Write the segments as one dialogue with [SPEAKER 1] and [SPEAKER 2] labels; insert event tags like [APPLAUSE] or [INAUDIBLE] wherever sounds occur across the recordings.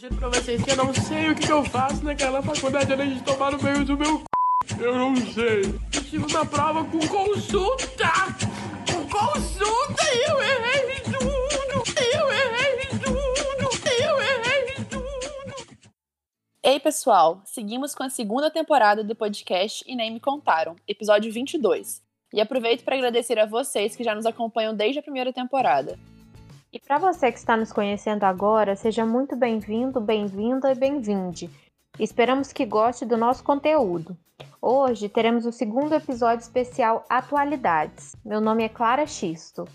[SPEAKER 1] Juro pra vocês que eu não sei o que, eu faço naquela faculdade além de tomar no meio do meu c... Eu não sei. Estive na prova com consulta! Com consulta e eu errei tudo! Eu errei tudo! Eu errei tudo!
[SPEAKER 2] Ei, pessoal! Seguimos com a segunda temporada do podcast E Nem Me Contaram, episódio 22. E aproveito para agradecer a vocês que já nos acompanham desde a primeira temporada.
[SPEAKER 3] E para você que está nos conhecendo agora, seja muito bem-vindo, bem-vinda e bem-vinde. Esperamos que goste do nosso conteúdo. Hoje teremos o segundo episódio especial Atualidades. Meu nome é Clara Xisto.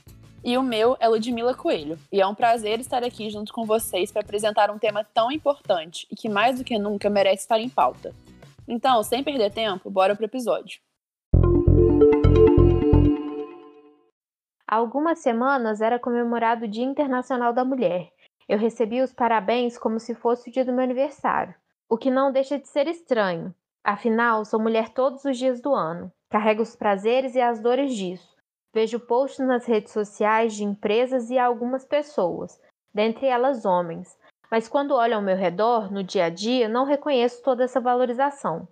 [SPEAKER 2] E o meu é Ludmila Coelho. E é um prazer estar aqui junto com vocês para apresentar um tema tão importante e que mais do que nunca merece estar em pauta. Então, sem perder tempo, bora pro episódio.
[SPEAKER 3] Há algumas semanas era comemorado o Dia Internacional da Mulher. Eu recebi os parabéns como se fosse o dia do meu aniversário, o que não deixa de ser estranho. Afinal, sou mulher todos os dias do ano. Carrego os prazeres e as dores disso. Vejo posts nas redes sociais de empresas e algumas pessoas, dentre elas homens, mas quando olho ao meu redor, no dia a dia, não reconheço toda essa valorização.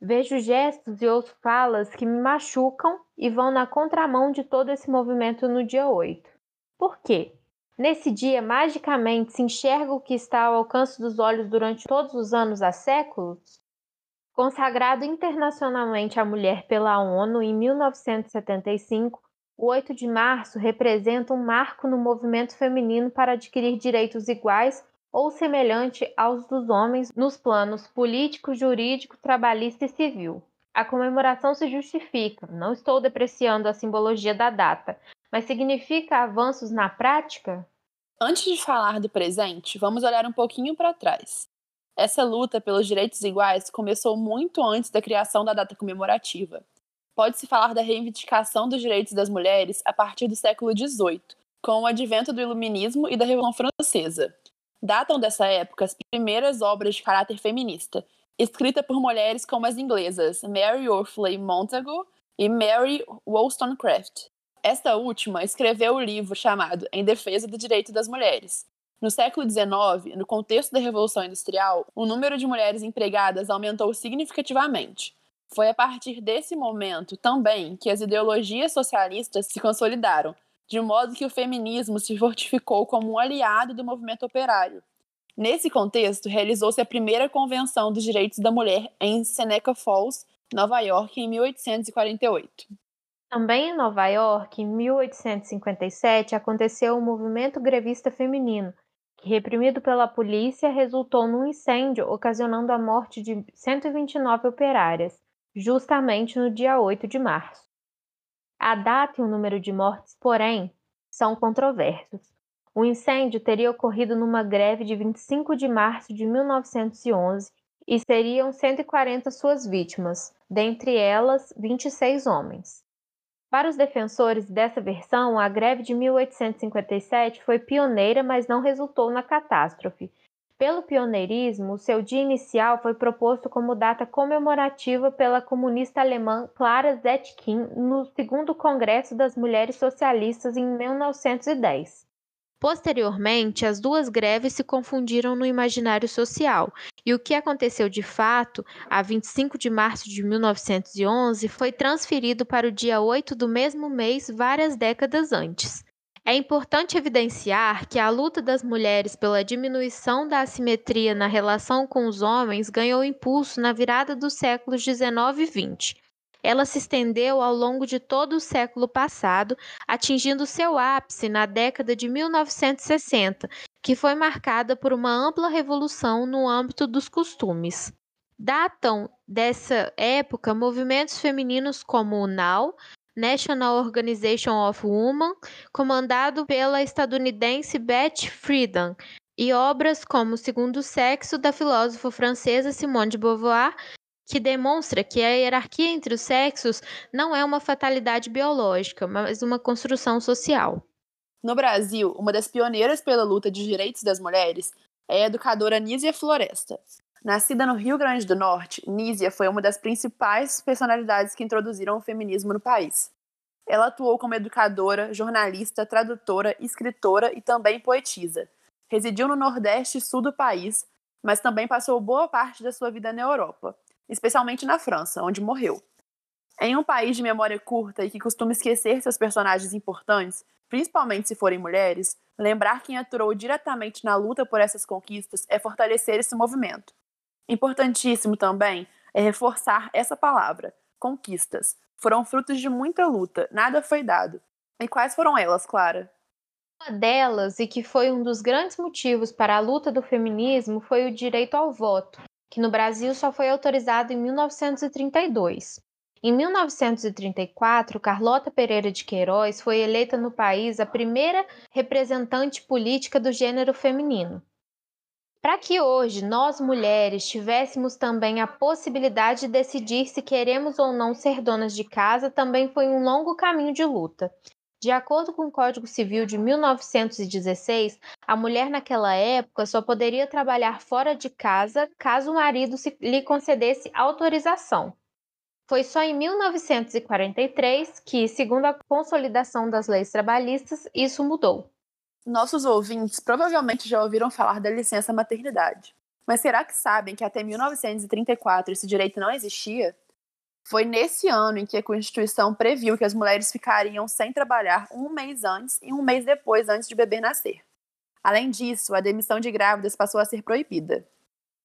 [SPEAKER 3] Vejo gestos e ouço falas que me machucam e vão na contramão de todo esse movimento no dia 8. Por quê? Nesse dia, magicamente, se enxerga o que está ao alcance dos olhos durante todos os anos há séculos? Consagrado internacionalmente à mulher pela ONU em 1975, o 8 de março representa um marco no movimento feminino para adquirir direitos iguais ou semelhante aos dos homens nos planos político, jurídico, trabalhista e civil. A comemoração se justifica, não estou depreciando a simbologia da data, mas significa avanços na prática?
[SPEAKER 2] Antes de falar do presente, vamos olhar um pouquinho para trás. Essa luta pelos direitos iguais começou muito antes da criação da data comemorativa. Pode-se falar da reivindicação dos direitos das mulheres a partir do século XVIII, com o advento do Iluminismo e da Revolução Francesa, Datam dessa época as primeiras obras de caráter feminista, escritas por mulheres como as inglesas Mary Wortley Montagu e Mary Wollstonecraft. Esta última escreveu o livro chamado Em Defesa do Direito das Mulheres. No século XIX, no contexto da Revolução Industrial, o número de mulheres empregadas aumentou significativamente. Foi a partir desse momento também que as ideologias socialistas se consolidaram, de modo que o feminismo se fortificou como um aliado do movimento operário. Nesse contexto, realizou-se a primeira Convenção dos Direitos da Mulher em Seneca Falls, Nova York, em 1848.
[SPEAKER 3] Também em Nova York, em 1857, aconteceu o movimento grevista feminino, que, reprimido pela polícia, resultou num incêndio ocasionando a morte de 129 operárias, justamente no dia 8 de março. A data e o número de mortes, porém, são controversos. O incêndio teria ocorrido numa greve de 25 de março de 1911 e seriam 140 suas vítimas, dentre elas 26 homens. Para os defensores dessa versão, a greve de 1857 foi pioneira, mas não resultou na catástrofe, pelo pioneirismo, seu dia inicial foi proposto como data comemorativa pela comunista alemã Clara Zetkin no segundo Congresso das Mulheres Socialistas em 1910. Posteriormente, as duas greves se confundiram no imaginário social, e o que aconteceu de fato, a 25 de março de 1911, foi transferido para o dia 8 do mesmo mês várias décadas antes. É importante evidenciar que a luta das mulheres pela diminuição da assimetria na relação com os homens ganhou impulso na virada dos séculos XIX e XX. Ela se estendeu ao longo de todo o século passado, atingindo seu ápice na década de 1960, que foi marcada por uma ampla revolução no âmbito dos costumes. Datam dessa época movimentos femininos como o NOW, National Organization of Women, comandado pela estadunidense Beth Friedan, e obras como O Segundo Sexo, da filósofa francesa Simone de Beauvoir, que demonstra que a hierarquia entre os sexos não é uma fatalidade biológica, mas uma construção social.
[SPEAKER 2] No Brasil, uma das pioneiras pela luta de direitos das mulheres é a educadora Nízia Floresta. Nascida no Rio Grande do Norte, Nízia foi uma das principais personalidades que introduziram o feminismo no país. Ela atuou como educadora, jornalista, tradutora, escritora e também poetisa. Residiu no Nordeste e Sul do país, mas também passou boa parte da sua vida na Europa, especialmente na França, onde morreu. Em um país de memória curta e que costuma esquecer seus personagens importantes, principalmente se forem mulheres, lembrar quem atuou diretamente na luta por essas conquistas é fortalecer esse movimento. Importantíssimo também é reforçar essa palavra, conquistas. Foram frutos de muita luta, nada foi dado. E quais foram elas, Clara?
[SPEAKER 3] Uma delas, e que foi um dos grandes motivos para a luta do feminismo, foi o direito ao voto, que no Brasil só foi autorizado em 1932. Em 1934, Carlota Pereira de Queiroz foi eleita no país a primeira representante política do gênero feminino. Para que hoje nós mulheres tivéssemos também a possibilidade de decidir se queremos ou não ser donas de casa, também foi um longo caminho de luta. De acordo com o Código Civil de 1916, a mulher naquela época só poderia trabalhar fora de casa caso o marido lhe concedesse autorização. Foi só em 1943 que, segundo a consolidação das leis trabalhistas, isso mudou.
[SPEAKER 2] Nossos ouvintes provavelmente já ouviram falar da licença maternidade. Mas será que sabem que até 1934 esse direito não existia? Foi nesse ano em que a Constituição previu que as mulheres ficariam sem trabalhar um mês antes e um mês depois antes de bebê nascer. Além disso, a demissão de grávidas passou a ser proibida.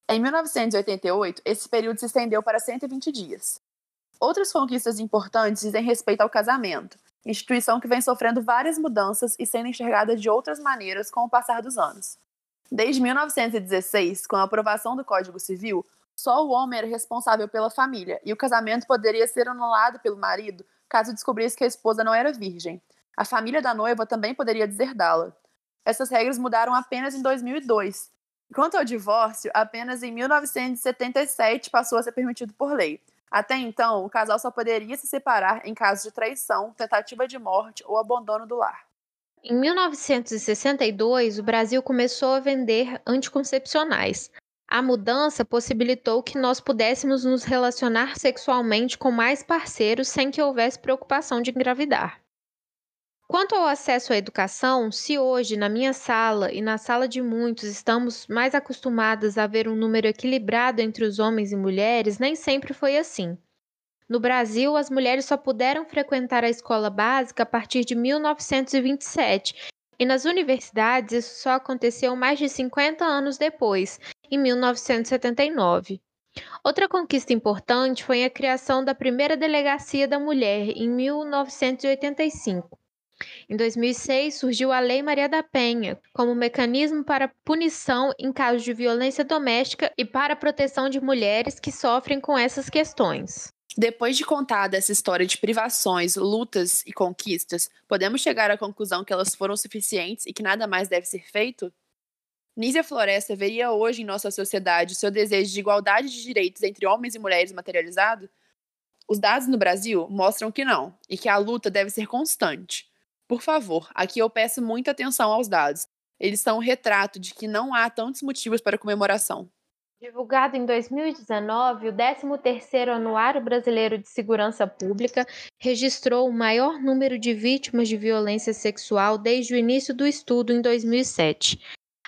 [SPEAKER 2] Em 1988, esse período se estendeu para 120 dias. Outras conquistas importantes dizem respeito ao casamento, instituição que vem sofrendo várias mudanças e sendo enxergada de outras maneiras com o passar dos anos. Desde 1916, com a aprovação do Código Civil, só o homem era responsável pela família e o casamento poderia ser anulado pelo marido caso descobrisse que a esposa não era virgem. A família da noiva também poderia deserdá-la. Essas regras mudaram apenas em 2002. Quanto ao divórcio, apenas em 1977 passou a ser permitido por lei. Até então, o casal só poderia se separar em caso de traição, tentativa de morte ou abandono do lar.
[SPEAKER 3] Em 1962, o Brasil começou a vender anticoncepcionais. A mudança possibilitou que nós pudéssemos nos relacionar sexualmente com mais parceiros sem que houvesse preocupação de engravidar. Quanto ao acesso à educação, se hoje na minha sala e na sala de muitos estamos mais acostumadas a ver um número equilibrado entre os homens e mulheres, nem sempre foi assim. No Brasil, as mulheres só puderam frequentar a escola básica a partir de 1927, e nas universidades isso só aconteceu mais de 50 anos depois, em 1979. Outra conquista importante foi a criação da primeira delegacia da mulher em 1985. Em 2006, surgiu a Lei Maria da Penha como mecanismo para punição em casos de violência doméstica e para a proteção de mulheres que sofrem com essas questões.
[SPEAKER 2] Depois de contada essa história de privações, lutas e conquistas, podemos chegar à conclusão que elas foram suficientes e que nada mais deve ser feito? Nízia Floresta veria hoje em nossa sociedade seu desejo de igualdade de direitos entre homens e mulheres materializado? Os dados no Brasil mostram que não, e que a luta deve ser constante. Por favor, aqui eu peço muita atenção aos dados. Eles são um retrato de que não há tantos motivos para comemoração.
[SPEAKER 3] Divulgado em 2019, o 13º Anuário Brasileiro de Segurança Pública registrou o maior número de vítimas de violência sexual desde o início do estudo em 2007.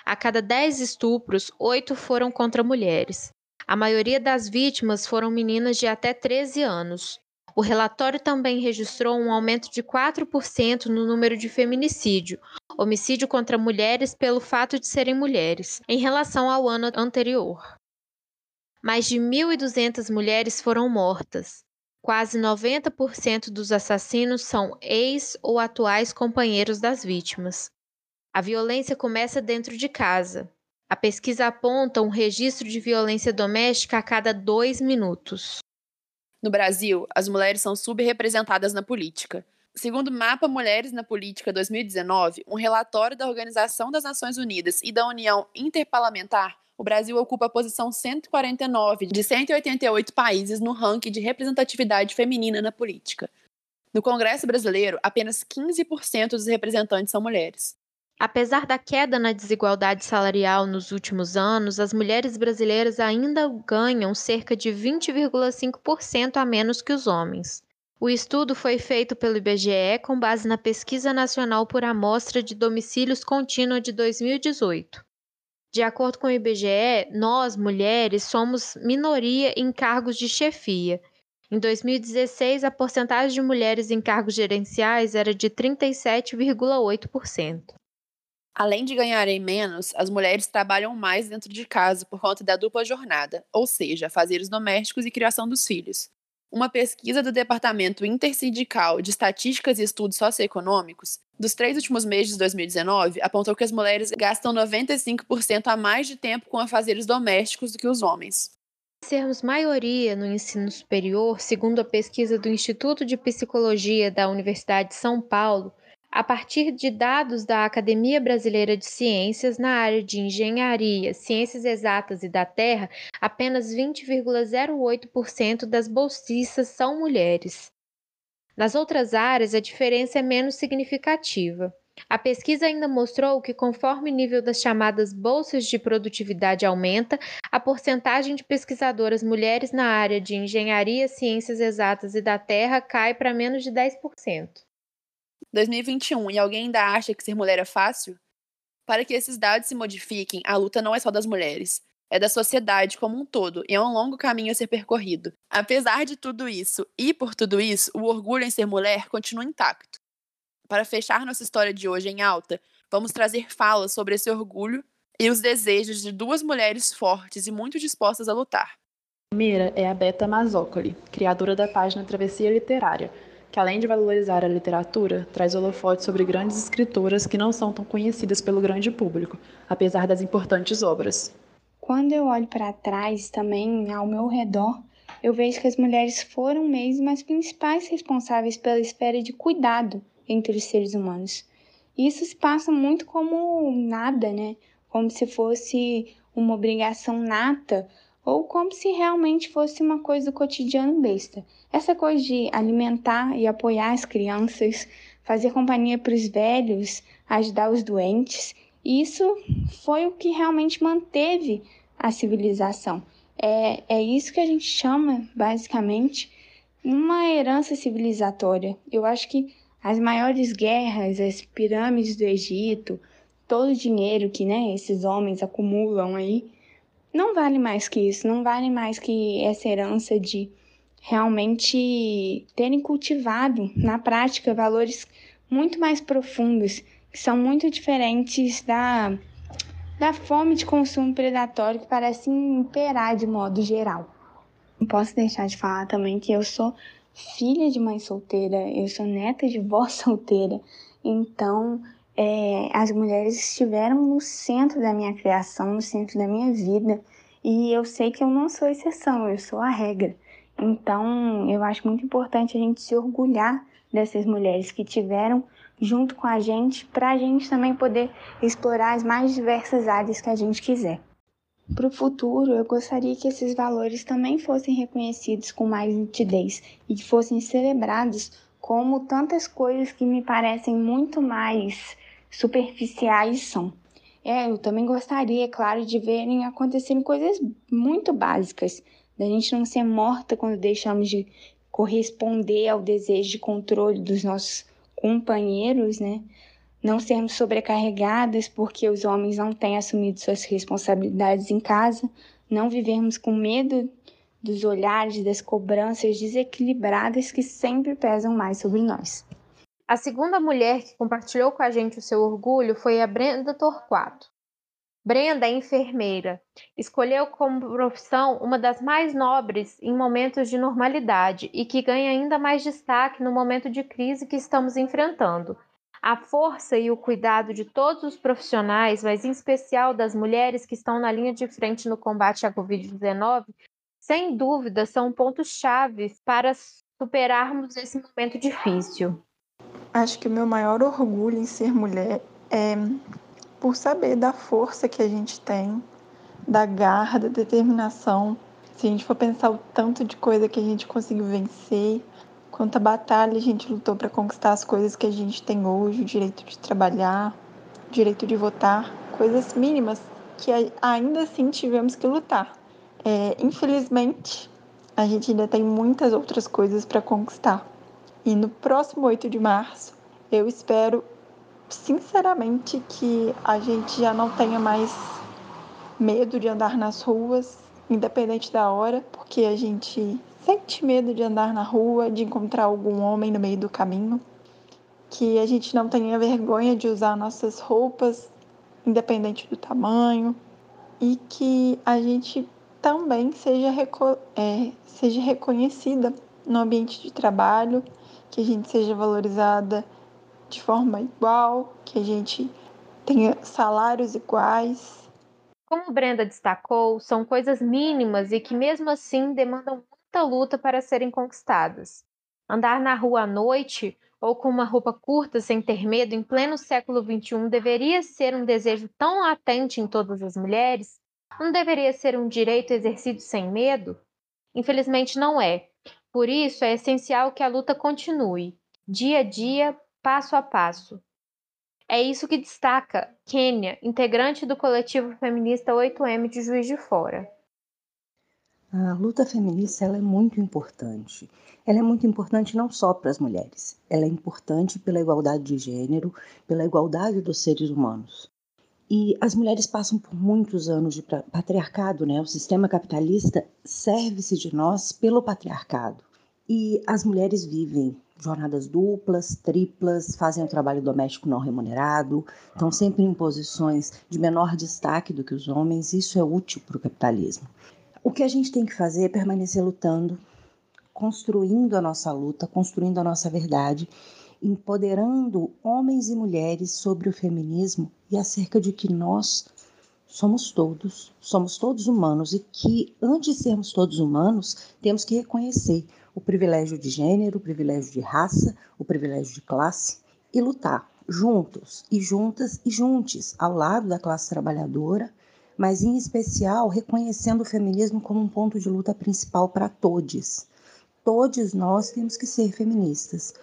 [SPEAKER 3] A cada 10 estupros, 8 foram contra mulheres. A maioria das vítimas foram meninas de até 13 anos. O relatório também registrou um aumento de 4% no número de feminicídio, homicídio contra mulheres pelo fato de serem mulheres, em relação ao ano anterior. Mais de 1.200 mulheres foram mortas. Quase 90% dos assassinos são ex ou atuais companheiros das vítimas. A violência começa dentro de casa. A pesquisa aponta um registro de violência doméstica a cada dois minutos.
[SPEAKER 2] No Brasil, as mulheres são subrepresentadas na política. Segundo o Mapa Mulheres na Política 2019, um relatório da Organização das Nações Unidas e da União Interparlamentar, o Brasil ocupa a posição 149 de 188 países no ranking de representatividade feminina na política. No Congresso Brasileiro, apenas 15% dos representantes são mulheres.
[SPEAKER 3] Apesar da queda na desigualdade salarial nos últimos anos, as mulheres brasileiras ainda ganham cerca de 20,5% a menos que os homens. O estudo foi feito pelo IBGE com base na Pesquisa Nacional por Amostra de Domicílios Contínua de 2018. De acordo com o IBGE, nós, mulheres, somos minoria em cargos de chefia. Em 2016, a porcentagem de mulheres em cargos gerenciais era de 37,8%.
[SPEAKER 2] Além de ganharem menos, as mulheres trabalham mais dentro de casa por conta da dupla jornada, ou seja, fazeres domésticos e criação dos filhos. Uma pesquisa do Departamento Intersindical de Estatísticas e Estudos Socioeconômicos dos três últimos meses de 2019 apontou que as mulheres gastam 95% a mais de tempo com afazeres domésticos do que os homens.
[SPEAKER 3] Sermos maioria no ensino superior, segundo a pesquisa do Instituto de Psicologia da Universidade de São Paulo, a partir de dados da Academia Brasileira de Ciências na área de Engenharia, Ciências Exatas e da Terra, apenas 20,08% das bolsistas são mulheres. Nas outras áreas, a diferença é menos significativa. A pesquisa ainda mostrou que, conforme o nível das chamadas bolsas de produtividade aumenta, a porcentagem de pesquisadoras mulheres na área de engenharia, ciências exatas e da terra cai para menos de 10%.
[SPEAKER 2] 2021 e alguém ainda acha que ser mulher é fácil? Para que esses dados se modifiquem, a luta não é só das mulheres, é da sociedade como um todo e é um longo caminho a ser percorrido. Apesar de tudo isso e por tudo isso, o orgulho em ser mulher continua intacto. Para fechar nossa história de hoje em alta, vamos trazer falas sobre esse orgulho e os desejos de duas mulheres fortes e muito dispostas a lutar.
[SPEAKER 4] Primeira é a Beta Mazzocoli, criadora da página Travessia Literária, que além de valorizar a literatura, traz holofotes sobre grandes escritoras que não são tão conhecidas pelo grande público, apesar das importantes obras.
[SPEAKER 5] Quando eu olho para trás, também ao meu redor, eu vejo que as mulheres foram mesmo as principais responsáveis pela esfera de cuidado entre os seres humanos. Isso se passa muito como nada, né? Como se fosse uma obrigação nata ou como se realmente fosse uma coisa do cotidiano besta. Essa coisa de alimentar e apoiar as crianças, fazer companhia para os velhos, ajudar os doentes, isso foi o que realmente manteve a civilização. É, é isso que a gente chama, basicamente, uma herança civilizatória. Eu acho que as maiores guerras, as pirâmides do Egito, todo o dinheiro que né, esses homens acumulam aí, não vale mais que isso, não vale mais que essa herança de realmente terem cultivado na prática valores muito mais profundos, que são muito diferentes da, da fome de consumo predatório que parece imperar de modo geral. Não posso deixar de falar também que eu sou filha de mãe solteira, eu sou neta de vó [LAUGHS] solteira, então é, as mulheres estiveram no centro da minha criação, no centro da minha vida, e eu sei que eu não sou exceção, eu sou a regra. Então, eu acho muito importante a gente se orgulhar dessas mulheres que tiveram junto com a gente, para a gente também poder explorar as mais diversas áreas que a gente quiser. Para o futuro, eu gostaria que esses valores também fossem reconhecidos com mais nitidez e que fossem celebrados como tantas coisas que me parecem muito mais superficiais são. É, eu também gostaria, claro, de verem acontecerem coisas muito básicas, da gente não ser morta quando deixamos de corresponder ao desejo de controle dos nossos companheiros, né? Não sermos sobrecarregadas porque os homens não têm assumido suas responsabilidades em casa, não vivermos com medo dos olhares, das cobranças desequilibradas que sempre pesam mais sobre nós.
[SPEAKER 3] A segunda mulher que compartilhou com a gente o seu orgulho foi a Brenda Torquato. Brenda é enfermeira. Escolheu como profissão uma das mais nobres em momentos de normalidade e que ganha ainda mais destaque no momento de crise que estamos enfrentando. A força e o cuidado de todos os profissionais, mas em especial das mulheres que estão na linha de frente no combate à Covid-19, sem dúvida são pontos-chave para superarmos esse momento difícil.
[SPEAKER 6] Acho que o meu maior orgulho em ser mulher é por saber da força que a gente tem, da garra, da determinação. Se a gente for pensar o tanto de coisa que a gente conseguiu vencer, quanta batalha a gente lutou para conquistar as coisas que a gente tem hoje, o direito de trabalhar, o direito de votar, coisas mínimas que ainda assim tivemos que lutar. É, infelizmente, a gente ainda tem muitas outras coisas para conquistar. E no próximo 8 de março, eu espero sinceramente que a gente já não tenha mais medo de andar nas ruas, independente da hora, porque a gente sente medo de andar na rua, de encontrar algum homem no meio do caminho, que a gente não tenha vergonha de usar nossas roupas, independente do tamanho, e que a gente também seja, é, seja reconhecida no ambiente de trabalho, que a gente seja valorizada de forma igual, que a gente tenha salários iguais.
[SPEAKER 3] Como Brenda destacou, são coisas mínimas e que, mesmo assim, demandam muita luta para serem conquistadas. Andar na rua à noite ou com uma roupa curta sem ter medo em pleno século XXI deveria ser um desejo tão latente em todas as mulheres? Não deveria ser um direito exercido sem medo? Infelizmente não é. Por isso é essencial que a luta continue, dia a dia, passo a passo. É isso que destaca Kênia, integrante do coletivo feminista 8M de Juiz de Fora.
[SPEAKER 7] A luta feminista ela é muito importante. Ela é muito importante não só para as mulheres, ela é importante pela igualdade de gênero, pela igualdade dos seres humanos. E as mulheres passam por muitos anos de patriarcado, né? O sistema capitalista serve-se de nós pelo patriarcado. E as mulheres vivem jornadas duplas, triplas, fazem o trabalho doméstico não remunerado, estão sempre em posições de menor destaque do que os homens. Isso é útil para o capitalismo. O que a gente tem que fazer é permanecer lutando, construindo a nossa luta, construindo a nossa verdade, empoderando homens e mulheres sobre o feminismo e acerca de que nós somos todos, somos todos humanos e que antes de sermos todos humanos, temos que reconhecer o privilégio de gênero, o privilégio de raça, o privilégio de classe e lutar juntos e juntas e juntos ao lado da classe trabalhadora, mas em especial reconhecendo o feminismo como um ponto de luta principal para todos. Todos nós temos que ser feministas,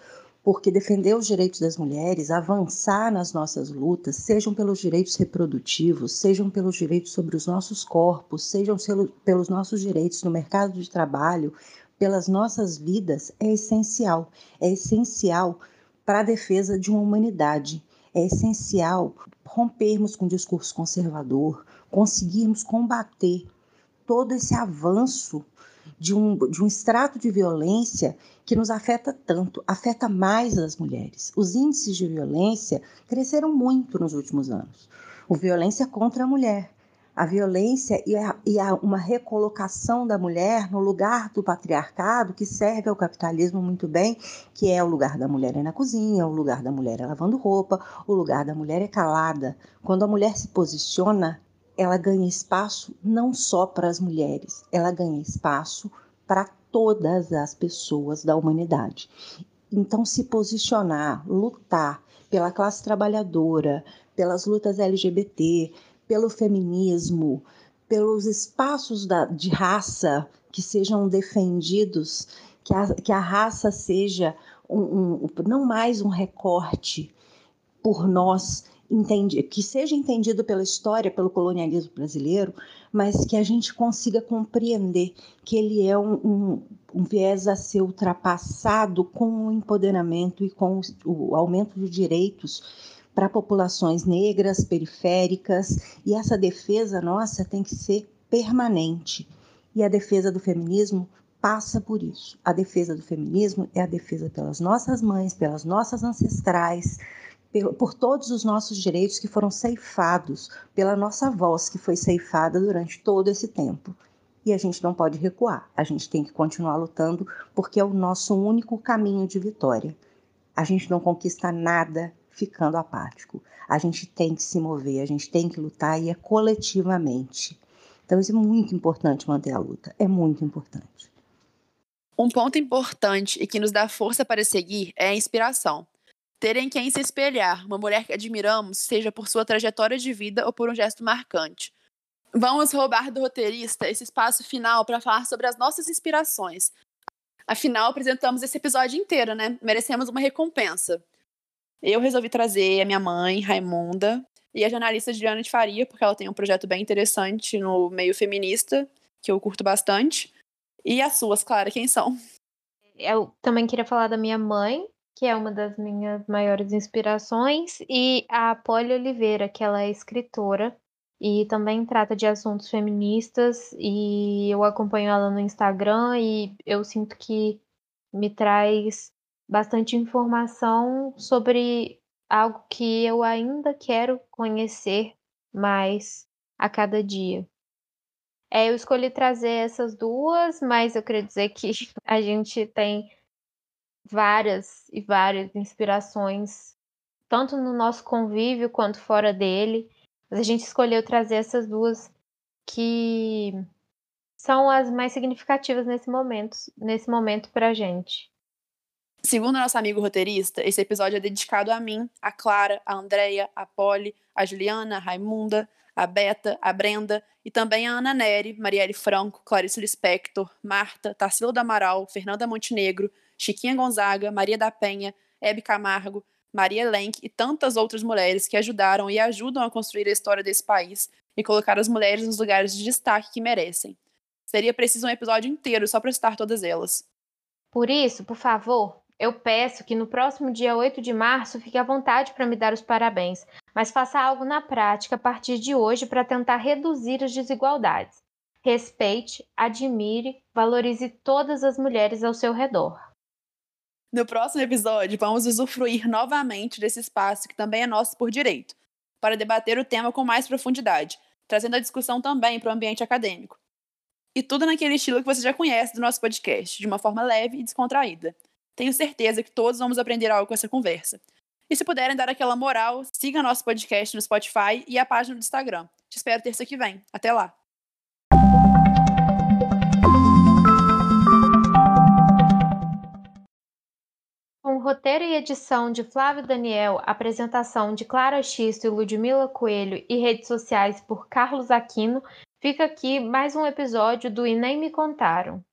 [SPEAKER 7] porque defender os direitos das mulheres, avançar nas nossas lutas, sejam pelos direitos reprodutivos, sejam pelos direitos sobre os nossos corpos, sejam pelos nossos direitos no mercado de trabalho, pelas nossas vidas é essencial. É essencial para a defesa de uma humanidade. É essencial rompermos com o discurso conservador, conseguirmos combater todo esse avanço de um, de um extrato de violência que nos afeta tanto, afeta mais as mulheres. Os índices de violência cresceram muito nos últimos anos. O violência contra a mulher, a violência e, a, e a uma recolocação da mulher no lugar do patriarcado que serve ao capitalismo muito bem, que é o lugar da mulher é na cozinha, o lugar da mulher é lavando roupa, o lugar da mulher é calada. Quando a mulher se posiciona, ela ganha espaço não só para as mulheres, ela ganha espaço para todas as pessoas da humanidade. Então, se posicionar, lutar pela classe trabalhadora, pelas lutas LGBT, pelo feminismo, pelos espaços da, de raça que sejam defendidos, que a, que a raça seja um, um, não mais um recorte por nós, entendi, que seja entendido pela história, pelo colonialismo brasileiro, mas que a gente consiga compreender que ele é um, um, um viés a ser ultrapassado com o empoderamento e com o, o aumento de direitos para populações negras, periféricas, e essa defesa nossa tem que ser permanente. E a defesa do feminismo passa por isso. A defesa do feminismo é a defesa pelas nossas mães, pelas nossas ancestrais, por todos os nossos direitos que foram ceifados, pela nossa voz que foi ceifada durante todo esse tempo. E a gente não pode recuar, a gente tem que continuar lutando porque é o nosso único caminho de vitória. A gente não conquista nada ficando apático. A gente tem que se mover, a gente tem que lutar e é coletivamente. Então, isso é muito importante manter a luta, é muito importante.
[SPEAKER 2] Um ponto importante e que nos dá força para seguir é a inspiração. Ter em quem se espelhar, uma mulher que admiramos, seja por sua trajetória de vida ou por um gesto marcante. Vamos roubar do roteirista esse espaço final para falar sobre as nossas inspirações. Afinal, apresentamos esse episódio inteiro, né? Merecemos uma recompensa. Eu resolvi trazer a minha mãe, Raimunda, e a jornalista Juliana de Faria, porque ela tem um projeto bem interessante no meio feminista, que eu curto bastante. E as suas, Clara, quem são?
[SPEAKER 3] Eu também queria falar da minha mãe, que é uma das minhas maiores inspirações, e a Polly Oliveira, que ela é escritora e também trata de assuntos feministas e eu acompanho ela no Instagram e eu sinto que me traz bastante informação sobre algo que eu ainda quero conhecer mais a cada dia. É, eu escolhi trazer essas duas, mas eu queria dizer que [LAUGHS] a gente tem várias e várias inspirações, tanto no nosso convívio quanto fora dele. Mas a gente escolheu trazer essas duas que são as mais significativas nesse momento, nesse momento pra gente.
[SPEAKER 2] Segundo nosso amigo roteirista, esse episódio é dedicado a mim, a Clara, a Andrea, a Polly, a Juliana, a Raimunda, a Beta, a Brenda e também a Ana Neri, Marielle Franco, Clarice Lispector, Marta, Tarsila do Amaral, Fernanda Montenegro, Chiquinha Gonzaga, Maria da Penha, Hebe Camargo, Maria Lenk e tantas outras mulheres que ajudaram e ajudam a construir a história desse país e colocar as mulheres nos lugares de destaque que merecem. Seria preciso um episódio inteiro só para citar todas elas.
[SPEAKER 3] Por isso, por favor, eu peço que no próximo dia 8 de março fique à vontade para me dar os parabéns, mas faça algo na prática a partir de hoje para tentar reduzir as desigualdades. Respeite, admire, valorize todas as mulheres ao seu redor.
[SPEAKER 2] No próximo episódio, vamos usufruir novamente desse espaço que também é nosso por direito, para debater o tema com mais profundidade, trazendo a discussão também para o ambiente acadêmico. E tudo naquele estilo que você já conhece do nosso podcast, de uma forma leve e descontraída. Tenho certeza que todos vamos aprender algo com essa conversa. E se puderem dar aquela moral, siga nosso podcast no Spotify e a página do Instagram. Te espero terça que vem. Até lá!
[SPEAKER 3] Roteiro e edição de Flávio Daniel, apresentação de Clara Xisto e Ludmila Coelho e redes sociais por Carlos Aquino, fica aqui mais um episódio do E Nem Me Contaram.